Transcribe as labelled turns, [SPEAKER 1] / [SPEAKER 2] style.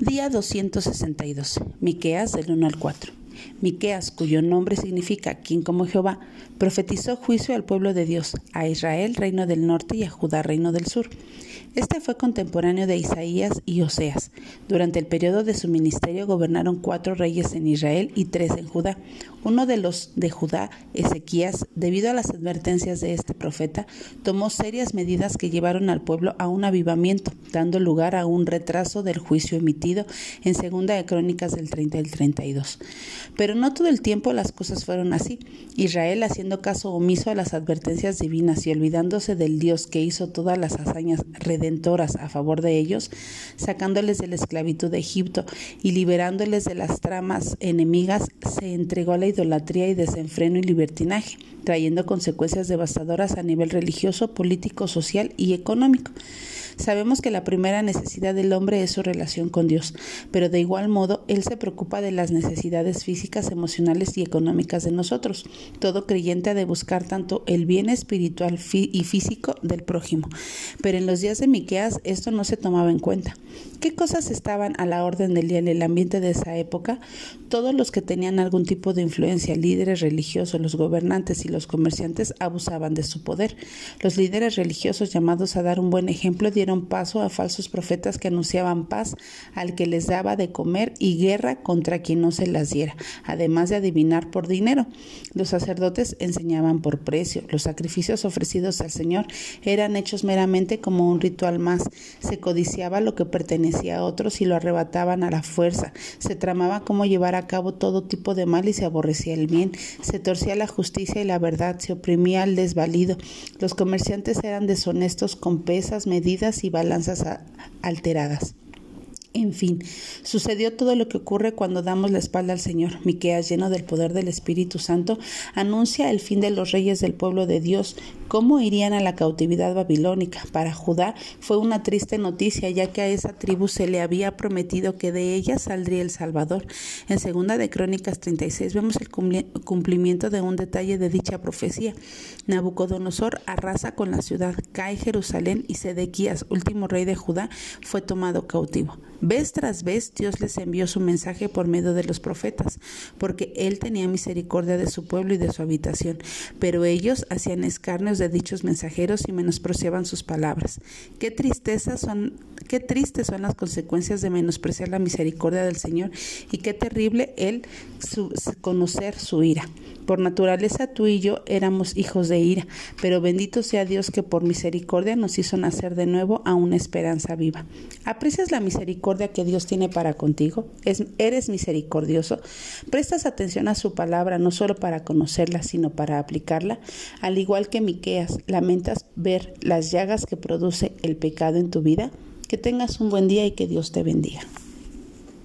[SPEAKER 1] Día 262. Miqueas del 1 al 4. Miqueas, cuyo nombre significa quien como Jehová, profetizó juicio al pueblo de Dios, a Israel, reino del norte, y a Judá, reino del sur. Este fue contemporáneo de Isaías y Oseas. Durante el periodo de su ministerio gobernaron cuatro reyes en Israel y tres en Judá. Uno de los de Judá, Ezequías, debido a las advertencias de este profeta, tomó serias medidas que llevaron al pueblo a un avivamiento, dando lugar a un retraso del juicio emitido en Segunda de Crónicas del 30 al 32. Pero no todo el tiempo las cosas fueron así. Israel, haciendo caso omiso a las advertencias divinas y olvidándose del Dios que hizo todas las hazañas a favor de ellos, sacándoles de la esclavitud de Egipto y liberándoles de las tramas enemigas, se entregó a la idolatría y desenfreno y libertinaje, trayendo consecuencias devastadoras a nivel religioso, político, social y económico. Sabemos que la primera necesidad del hombre es su relación con Dios, pero de igual modo Él se preocupa de las necesidades físicas, emocionales y económicas de nosotros. Todo creyente ha de buscar tanto el bien espiritual y físico del prójimo. Pero en los días de Miqueas esto no se tomaba en cuenta. ¿Qué cosas estaban a la orden del día en el ambiente de esa época? Todos los que tenían algún tipo de influencia, líderes religiosos, los gobernantes y los comerciantes abusaban de su poder. Los líderes religiosos llamados a dar un buen ejemplo dieron paso a falsos profetas que anunciaban paz al que les daba de comer y guerra contra quien no se las diera, además de adivinar por dinero. Los sacerdotes enseñaban por precio. Los sacrificios ofrecidos al Señor eran hechos meramente como un ritual más. Se codiciaba lo que pertenecía a otros y lo arrebataban a la fuerza. Se tramaba cómo llevar a cabo todo tipo de mal y se aborrecía el bien. Se torcía la justicia y la verdad, se oprimía al desvalido. Los comerciantes eran deshonestos con pesas, medidas y balanzas alteradas. En fin, sucedió todo lo que ocurre cuando damos la espalda al Señor. Miqueas, lleno del poder del Espíritu Santo, anuncia el fin de los reyes del pueblo de Dios, cómo irían a la cautividad babilónica. Para Judá fue una triste noticia, ya que a esa tribu se le había prometido que de ella saldría el Salvador. En segunda de Crónicas 36 vemos el cumplimiento de un detalle de dicha profecía. Nabucodonosor arrasa con la ciudad, cae Jerusalén y Sedequías, último rey de Judá, fue tomado cautivo. Vez tras vez Dios les envió su mensaje por medio de los profetas, porque Él tenía misericordia de su pueblo y de su habitación, pero ellos hacían escarnios de dichos mensajeros y menospreciaban sus palabras. Qué tristeza son, qué tristes son las consecuencias de menospreciar la misericordia del Señor y qué terrible el conocer su ira. Por naturaleza tú y yo éramos hijos de ira, pero bendito sea Dios que por misericordia nos hizo nacer de nuevo a una esperanza viva. ¿Aprecias la misericordia que Dios tiene para contigo? ¿Eres misericordioso? ¿Prestas atención a su palabra no solo para conocerla, sino para aplicarla? Al igual que Miqueas, ¿lamentas ver las llagas que produce el pecado en tu vida? Que tengas un buen día y que Dios te bendiga.